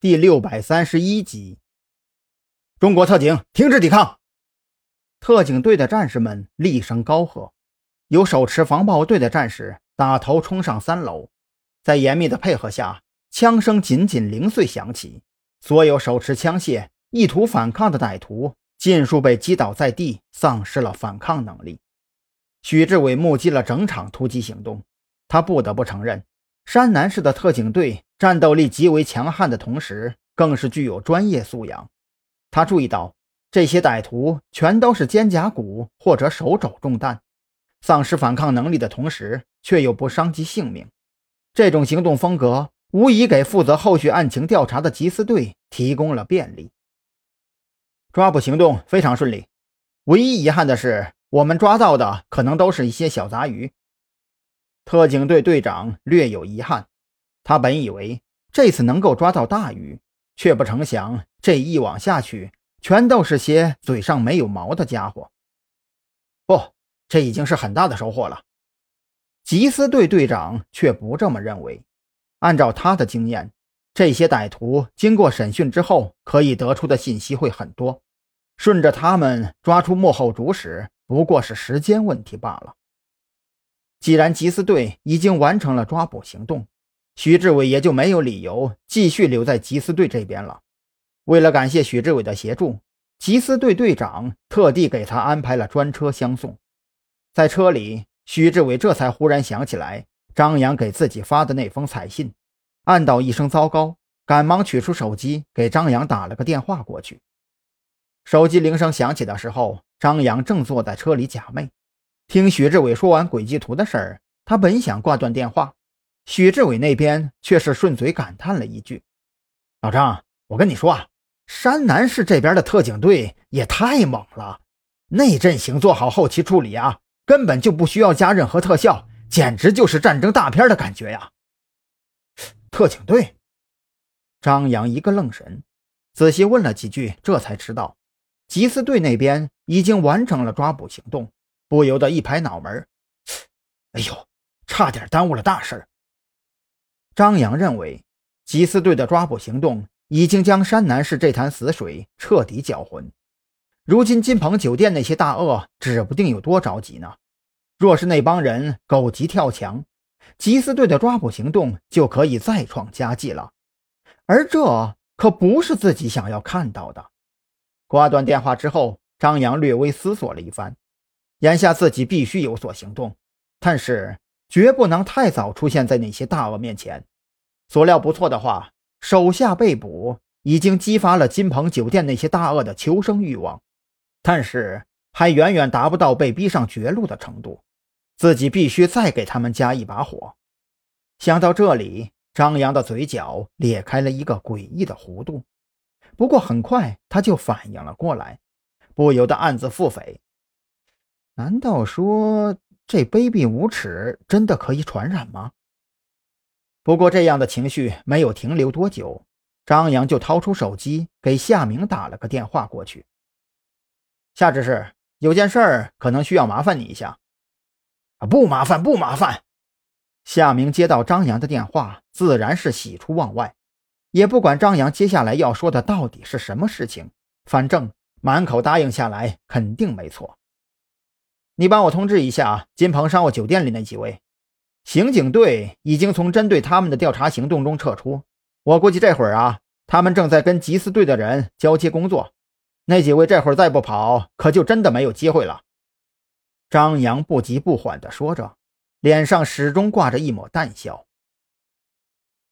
第六百三十一集。中国特警停止抵抗！特警队的战士们厉声高喝，有手持防暴队的战士打头冲上三楼，在严密的配合下，枪声紧紧零碎响起，所有手持枪械意图反抗的歹徒尽数被击倒在地，丧失了反抗能力。许志伟目击了整场突击行动，他不得不承认，山南市的特警队战斗力极为强悍的同时，更是具有专业素养。他注意到，这些歹徒全都是肩胛骨或者手肘中弹，丧失反抗能力的同时，却又不伤及性命。这种行动风格无疑给负责后续案情调查的缉私队提供了便利。抓捕行动非常顺利，唯一遗憾的是，我们抓到的可能都是一些小杂鱼。特警队队长略有遗憾，他本以为这次能够抓到大鱼。却不成想，这一网下去，全都是些嘴上没有毛的家伙。不，这已经是很大的收获了。缉私队队长却不这么认为。按照他的经验，这些歹徒经过审讯之后，可以得出的信息会很多。顺着他们抓出幕后主使，不过是时间问题罢了。既然缉私队已经完成了抓捕行动，许志伟也就没有理由继续留在缉私队这边了。为了感谢许志伟的协助，缉私队队长特地给他安排了专车相送。在车里，许志伟这才忽然想起来张扬给自己发的那封彩信，暗道一声糟糕，赶忙取出手机给张扬打了个电话过去。手机铃声响起的时候，张扬正坐在车里假寐，听许志伟说完轨迹图的事儿，他本想挂断电话。许志伟那边却是顺嘴感叹了一句：“老张，我跟你说啊，山南市这边的特警队也太猛了，那阵型做好后期处理啊，根本就不需要加任何特效，简直就是战争大片的感觉呀！”特警队，张扬一个愣神，仔细问了几句，这才知道，缉私队那边已经完成了抓捕行动，不由得一拍脑门：“哎呦，差点耽误了大事儿！”张扬认为，缉私队的抓捕行动已经将山南市这潭死水彻底搅浑。如今金鹏酒店那些大鳄指不定有多着急呢。若是那帮人狗急跳墙，缉私队的抓捕行动就可以再创佳绩了。而这可不是自己想要看到的。挂断电话之后，张扬略微思索了一番，眼下自己必须有所行动，但是。绝不能太早出现在那些大鳄面前。所料不错的话，手下被捕已经激发了金鹏酒店那些大鳄的求生欲望，但是还远远达不到被逼上绝路的程度。自己必须再给他们加一把火。想到这里，张扬的嘴角裂开了一个诡异的弧度。不过很快他就反应了过来，不由得暗自腹诽：难道说？这卑鄙无耻真的可以传染吗？不过这样的情绪没有停留多久，张扬就掏出手机给夏明打了个电话过去。夏执事，有件事儿可能需要麻烦你一下。啊，不麻烦，不麻烦。夏明接到张扬的电话，自然是喜出望外，也不管张扬接下来要说的到底是什么事情，反正满口答应下来肯定没错。你帮我通知一下金鹏商务酒店里那几位，刑警队已经从针对他们的调查行动中撤出。我估计这会儿啊，他们正在跟缉私队的人交接工作。那几位这会儿再不跑，可就真的没有机会了。张扬不急不缓地说着，脸上始终挂着一抹淡笑。